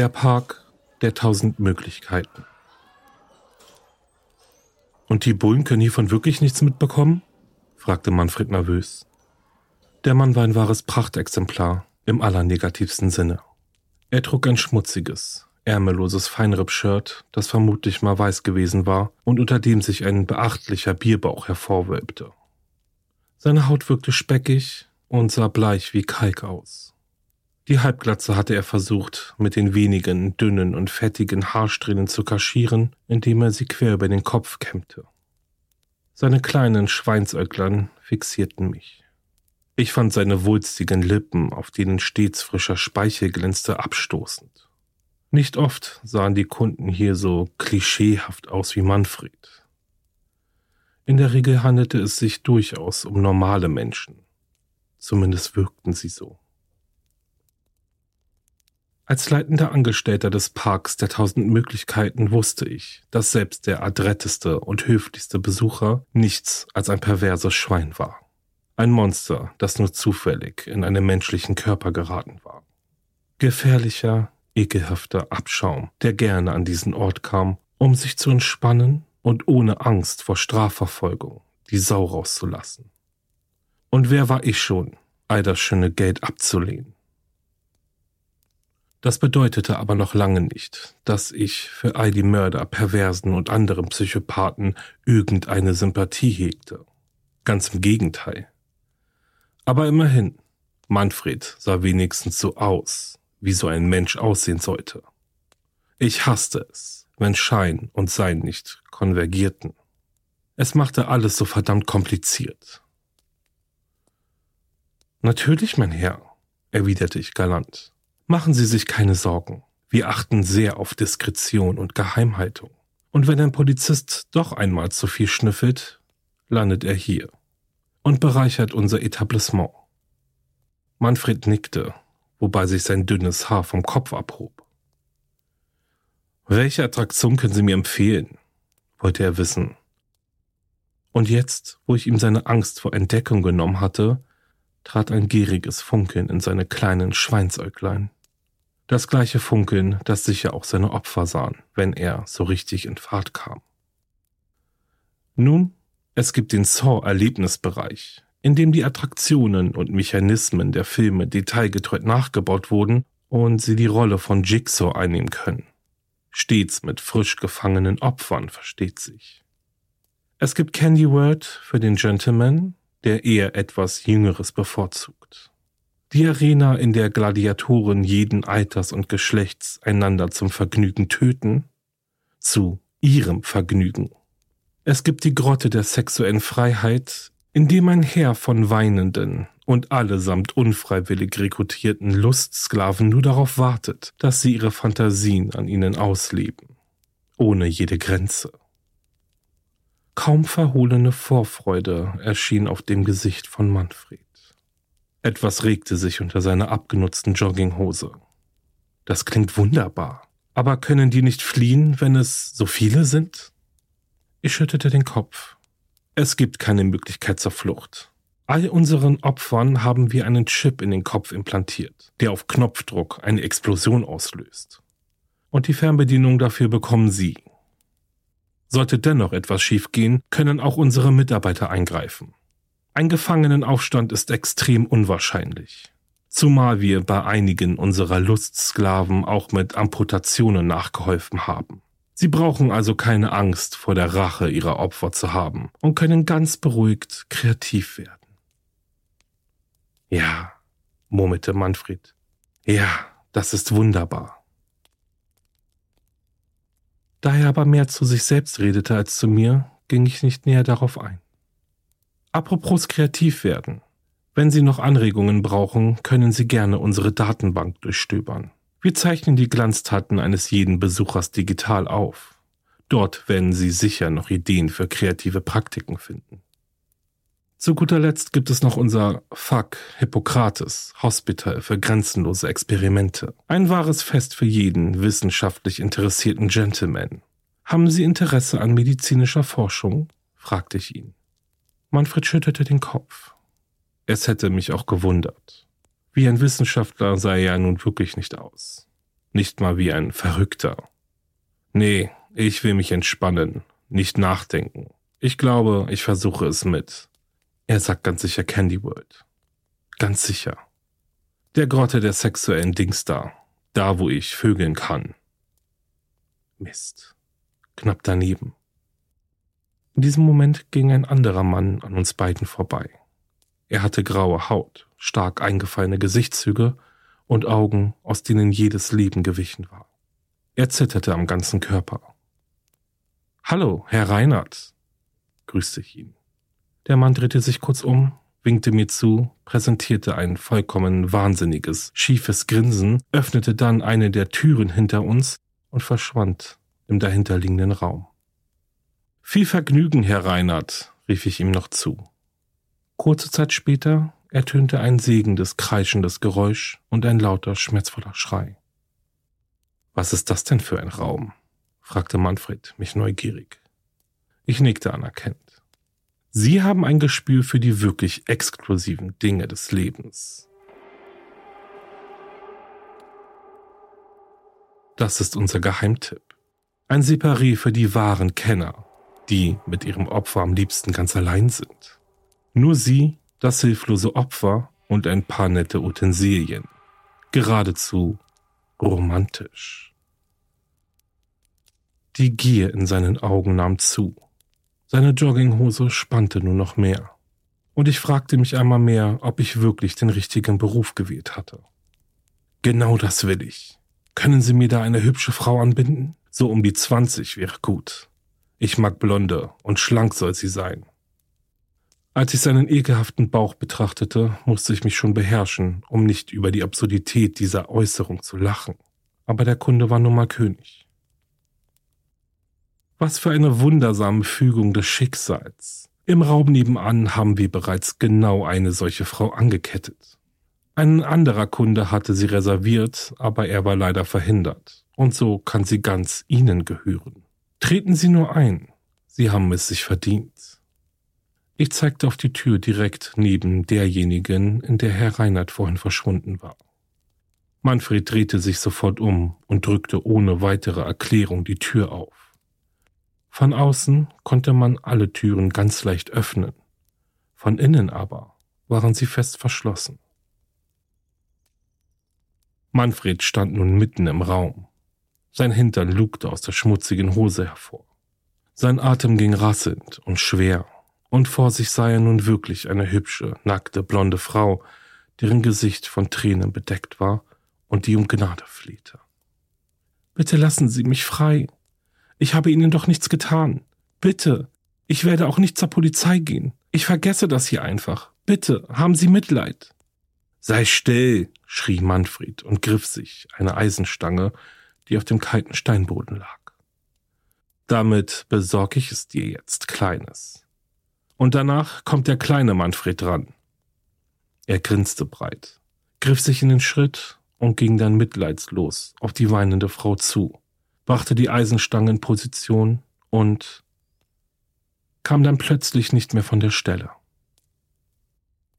Der Park der tausend Möglichkeiten. Und die Bullen können hiervon wirklich nichts mitbekommen? fragte Manfred nervös. Der Mann war ein wahres Prachtexemplar im allernegativsten Sinne. Er trug ein schmutziges, ärmelloses Feinripp-Shirt, das vermutlich mal weiß gewesen war und unter dem sich ein beachtlicher Bierbauch hervorwölbte. Seine Haut wirkte speckig und sah bleich wie Kalk aus. Die Halbglatze hatte er versucht, mit den wenigen dünnen und fettigen Haarsträhnen zu kaschieren, indem er sie quer über den Kopf kämmte. Seine kleinen Schweinsäuglern fixierten mich. Ich fand seine wulstigen Lippen, auf denen stets frischer Speichel glänzte, abstoßend. Nicht oft sahen die Kunden hier so klischeehaft aus wie Manfred. In der Regel handelte es sich durchaus um normale Menschen. Zumindest wirkten sie so. Als leitender Angestellter des Parks der tausend Möglichkeiten wusste ich, dass selbst der adretteste und höflichste Besucher nichts als ein perverses Schwein war. Ein Monster, das nur zufällig in einen menschlichen Körper geraten war. Gefährlicher, ekelhafter Abschaum, der gerne an diesen Ort kam, um sich zu entspannen und ohne Angst vor Strafverfolgung die Sau rauszulassen. Und wer war ich schon, all das schöne Geld abzulehnen? Das bedeutete aber noch lange nicht, dass ich für all die Mörder, Perversen und anderen Psychopathen irgendeine Sympathie hegte. Ganz im Gegenteil. Aber immerhin, Manfred sah wenigstens so aus, wie so ein Mensch aussehen sollte. Ich hasste es, wenn Schein und Sein nicht konvergierten. Es machte alles so verdammt kompliziert. Natürlich, mein Herr, erwiderte ich galant. Machen Sie sich keine Sorgen. Wir achten sehr auf Diskretion und Geheimhaltung. Und wenn ein Polizist doch einmal zu viel schnüffelt, landet er hier und bereichert unser Etablissement. Manfred nickte, wobei sich sein dünnes Haar vom Kopf abhob. Welche Attraktion können Sie mir empfehlen? wollte er wissen. Und jetzt, wo ich ihm seine Angst vor Entdeckung genommen hatte, trat ein gieriges Funkeln in seine kleinen Schweinsäuglein. Das gleiche Funkeln, das sicher auch seine Opfer sahen, wenn er so richtig in Fahrt kam. Nun, es gibt den Saw-Erlebnisbereich, in dem die Attraktionen und Mechanismen der Filme detailgetreu nachgebaut wurden und sie die Rolle von Jigsaw einnehmen können. Stets mit frisch gefangenen Opfern, versteht sich. Es gibt Candy World für den Gentleman, der eher etwas Jüngeres bevorzugt. Die Arena, in der Gladiatoren jeden Alters und Geschlechts einander zum Vergnügen töten, zu ihrem Vergnügen. Es gibt die Grotte der sexuellen Freiheit, in dem ein Heer von Weinenden und allesamt unfreiwillig rekrutierten Lustsklaven nur darauf wartet, dass sie ihre Fantasien an ihnen ausleben, ohne jede Grenze. Kaum verhohlene Vorfreude erschien auf dem Gesicht von Manfred. Etwas regte sich unter seiner abgenutzten Jogginghose. Das klingt wunderbar. Aber können die nicht fliehen, wenn es so viele sind? Ich schüttete den Kopf. Es gibt keine Möglichkeit zur Flucht. All unseren Opfern haben wir einen Chip in den Kopf implantiert, der auf Knopfdruck eine Explosion auslöst. Und die Fernbedienung dafür bekommen Sie. Sollte dennoch etwas schiefgehen, können auch unsere Mitarbeiter eingreifen. Ein Gefangenenaufstand ist extrem unwahrscheinlich. Zumal wir bei einigen unserer Lustsklaven auch mit Amputationen nachgeholfen haben. Sie brauchen also keine Angst vor der Rache ihrer Opfer zu haben und können ganz beruhigt kreativ werden. Ja, murmelte Manfred. Ja, das ist wunderbar. Da er aber mehr zu sich selbst redete als zu mir, ging ich nicht näher darauf ein. Apropos kreativ werden. Wenn Sie noch Anregungen brauchen, können Sie gerne unsere Datenbank durchstöbern. Wir zeichnen die Glanztaten eines jeden Besuchers digital auf. Dort werden Sie sicher noch Ideen für kreative Praktiken finden. Zu guter Letzt gibt es noch unser FAK Hippokrates Hospital für grenzenlose Experimente. Ein wahres Fest für jeden wissenschaftlich interessierten Gentleman. Haben Sie Interesse an medizinischer Forschung? fragte ich ihn. Manfred schüttelte den Kopf. Es hätte mich auch gewundert. Wie ein Wissenschaftler sah er ja nun wirklich nicht aus. Nicht mal wie ein Verrückter. Nee, ich will mich entspannen, nicht nachdenken. Ich glaube, ich versuche es mit. Er sagt ganz sicher Candy World. Ganz sicher. Der Grotte der sexuellen Dings da. Da, wo ich vögeln kann. Mist. Knapp daneben. In diesem Moment ging ein anderer Mann an uns beiden vorbei. Er hatte graue Haut, stark eingefallene Gesichtszüge und Augen, aus denen jedes Leben gewichen war. Er zitterte am ganzen Körper. Hallo, Herr Reinhardt, grüßte ich ihn. Der Mann drehte sich kurz um, winkte mir zu, präsentierte ein vollkommen wahnsinniges, schiefes Grinsen, öffnete dann eine der Türen hinter uns und verschwand im dahinterliegenden Raum. Viel Vergnügen, Herr Reinhardt, rief ich ihm noch zu. Kurze Zeit später ertönte ein sägendes, kreischendes Geräusch und ein lauter, schmerzvoller Schrei. Was ist das denn für ein Raum? fragte Manfred mich neugierig. Ich nickte anerkennend. Sie haben ein Gespür für die wirklich exklusiven Dinge des Lebens. Das ist unser Geheimtipp. Ein Separé für die wahren Kenner, die mit ihrem Opfer am liebsten ganz allein sind. Nur sie, das hilflose Opfer und ein paar nette Utensilien. Geradezu romantisch. Die Gier in seinen Augen nahm zu. Seine Jogginghose spannte nur noch mehr. Und ich fragte mich einmal mehr, ob ich wirklich den richtigen Beruf gewählt hatte. Genau das will ich. Können Sie mir da eine hübsche Frau anbinden? So um die 20 wäre gut. Ich mag Blonde und schlank soll sie sein. Als ich seinen ekelhaften Bauch betrachtete, musste ich mich schon beherrschen, um nicht über die Absurdität dieser Äußerung zu lachen. Aber der Kunde war nun mal König. Was für eine wundersame Fügung des Schicksals. Im Raum nebenan haben wir bereits genau eine solche Frau angekettet. Ein anderer Kunde hatte sie reserviert, aber er war leider verhindert. Und so kann sie ganz Ihnen gehören. Treten Sie nur ein. Sie haben es sich verdient. Ich zeigte auf die Tür direkt neben derjenigen, in der Herr Reinhardt vorhin verschwunden war. Manfred drehte sich sofort um und drückte ohne weitere Erklärung die Tür auf. Von außen konnte man alle Türen ganz leicht öffnen, von innen aber waren sie fest verschlossen. Manfred stand nun mitten im Raum. Sein Hintern lugte aus der schmutzigen Hose hervor. Sein Atem ging rasselnd und schwer, und vor sich sah er nun wirklich eine hübsche, nackte, blonde Frau, deren Gesicht von Tränen bedeckt war und die um Gnade flehte. Bitte lassen Sie mich frei, ich habe Ihnen doch nichts getan. Bitte. Ich werde auch nicht zur Polizei gehen. Ich vergesse das hier einfach. Bitte, haben Sie Mitleid. Sei still, schrie Manfred und griff sich eine Eisenstange, die auf dem kalten Steinboden lag. Damit besorge ich es dir jetzt, Kleines. Und danach kommt der kleine Manfred dran. Er grinste breit, griff sich in den Schritt und ging dann mitleidslos auf die weinende Frau zu brachte die Eisenstange in Position und kam dann plötzlich nicht mehr von der Stelle.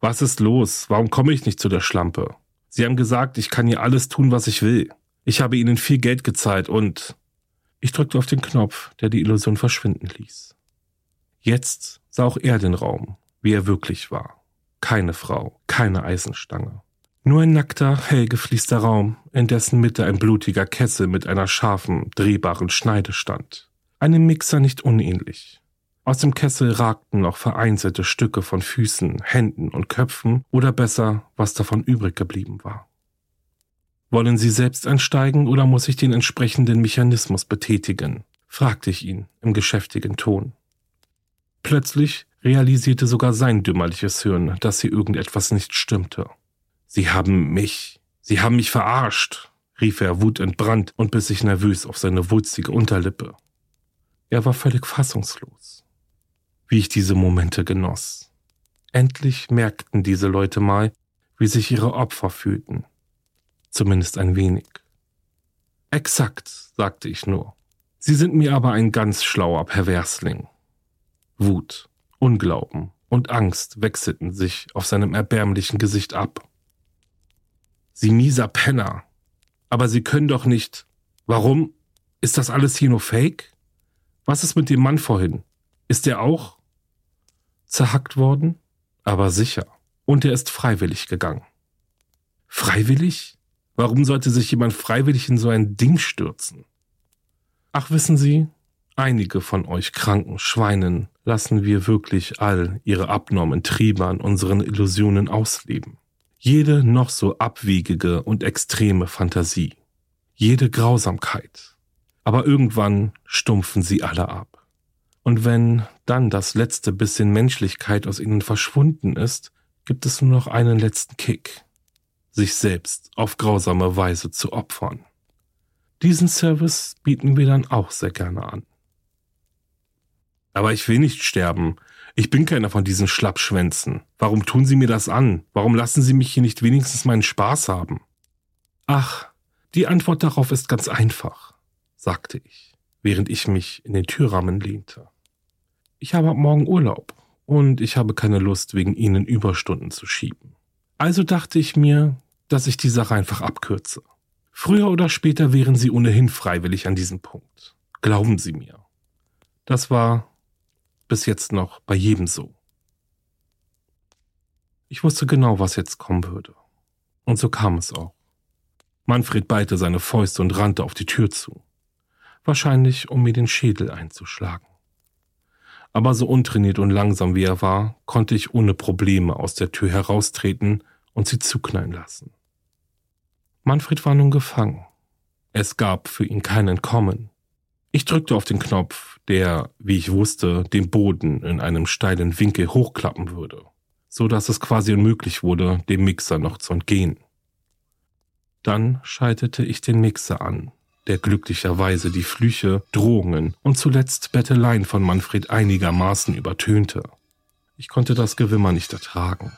Was ist los? Warum komme ich nicht zu der Schlampe? Sie haben gesagt, ich kann hier alles tun, was ich will. Ich habe Ihnen viel Geld gezahlt und ich drückte auf den Knopf, der die Illusion verschwinden ließ. Jetzt sah auch er den Raum, wie er wirklich war. Keine Frau, keine Eisenstange. Nur ein nackter, hell gefließter Raum, in dessen Mitte ein blutiger Kessel mit einer scharfen, drehbaren Schneide stand. Einem Mixer nicht unähnlich. Aus dem Kessel ragten noch vereinzelte Stücke von Füßen, Händen und Köpfen oder besser, was davon übrig geblieben war. Wollen Sie selbst einsteigen oder muss ich den entsprechenden Mechanismus betätigen? fragte ich ihn im geschäftigen Ton. Plötzlich realisierte sogar sein dümmerliches Hirn, dass hier irgendetwas nicht stimmte. Sie haben mich, Sie haben mich verarscht, rief er wutentbrannt und biss sich nervös auf seine wulstige Unterlippe. Er war völlig fassungslos. Wie ich diese Momente genoss. Endlich merkten diese Leute mal, wie sich ihre Opfer fühlten. Zumindest ein wenig. Exakt, sagte ich nur. Sie sind mir aber ein ganz schlauer Perversling. Wut, Unglauben und Angst wechselten sich auf seinem erbärmlichen Gesicht ab. Sie mieser Penner. Aber Sie können doch nicht. Warum? Ist das alles hier nur Fake? Was ist mit dem Mann vorhin? Ist er auch zerhackt worden? Aber sicher. Und er ist freiwillig gegangen. Freiwillig? Warum sollte sich jemand freiwillig in so ein Ding stürzen? Ach, wissen Sie, einige von euch kranken Schweinen lassen wir wirklich all ihre abnormen Triebe an unseren Illusionen ausleben. Jede noch so abwegige und extreme Fantasie. Jede Grausamkeit. Aber irgendwann stumpfen sie alle ab. Und wenn dann das letzte bisschen Menschlichkeit aus ihnen verschwunden ist, gibt es nur noch einen letzten Kick. Sich selbst auf grausame Weise zu opfern. Diesen Service bieten wir dann auch sehr gerne an. Aber ich will nicht sterben. Ich bin keiner von diesen Schlappschwänzen. Warum tun Sie mir das an? Warum lassen Sie mich hier nicht wenigstens meinen Spaß haben? Ach, die Antwort darauf ist ganz einfach, sagte ich, während ich mich in den Türrahmen lehnte. Ich habe ab morgen Urlaub und ich habe keine Lust, wegen Ihnen Überstunden zu schieben. Also dachte ich mir, dass ich die Sache einfach abkürze. Früher oder später wären Sie ohnehin freiwillig an diesem Punkt. Glauben Sie mir. Das war bis jetzt noch bei jedem so. Ich wusste genau, was jetzt kommen würde. Und so kam es auch. Manfred ballte seine Fäuste und rannte auf die Tür zu. Wahrscheinlich, um mir den Schädel einzuschlagen. Aber so untrainiert und langsam wie er war, konnte ich ohne Probleme aus der Tür heraustreten und sie zuknallen lassen. Manfred war nun gefangen. Es gab für ihn kein Entkommen. Ich drückte auf den Knopf, der, wie ich wusste, den Boden in einem steilen Winkel hochklappen würde, so dass es quasi unmöglich wurde, dem Mixer noch zu entgehen. Dann schaltete ich den Mixer an der glücklicherweise die Flüche, Drohungen und zuletzt Betteleien von Manfred einigermaßen übertönte. Ich konnte das Gewimmer nicht ertragen.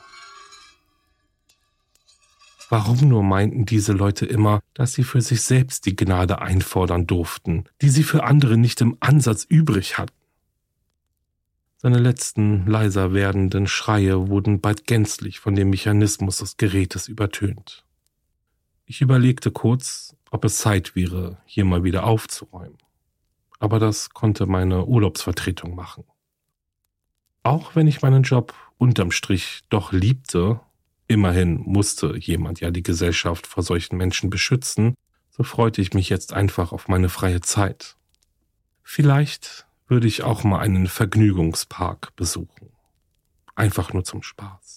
Warum nur meinten diese Leute immer, dass sie für sich selbst die Gnade einfordern durften, die sie für andere nicht im Ansatz übrig hatten? Seine letzten leiser werdenden Schreie wurden bald gänzlich von dem Mechanismus des Gerätes übertönt. Ich überlegte kurz, ob es Zeit wäre, hier mal wieder aufzuräumen. Aber das konnte meine Urlaubsvertretung machen. Auch wenn ich meinen Job unterm Strich doch liebte, immerhin musste jemand ja die Gesellschaft vor solchen Menschen beschützen, so freute ich mich jetzt einfach auf meine freie Zeit. Vielleicht würde ich auch mal einen Vergnügungspark besuchen. Einfach nur zum Spaß.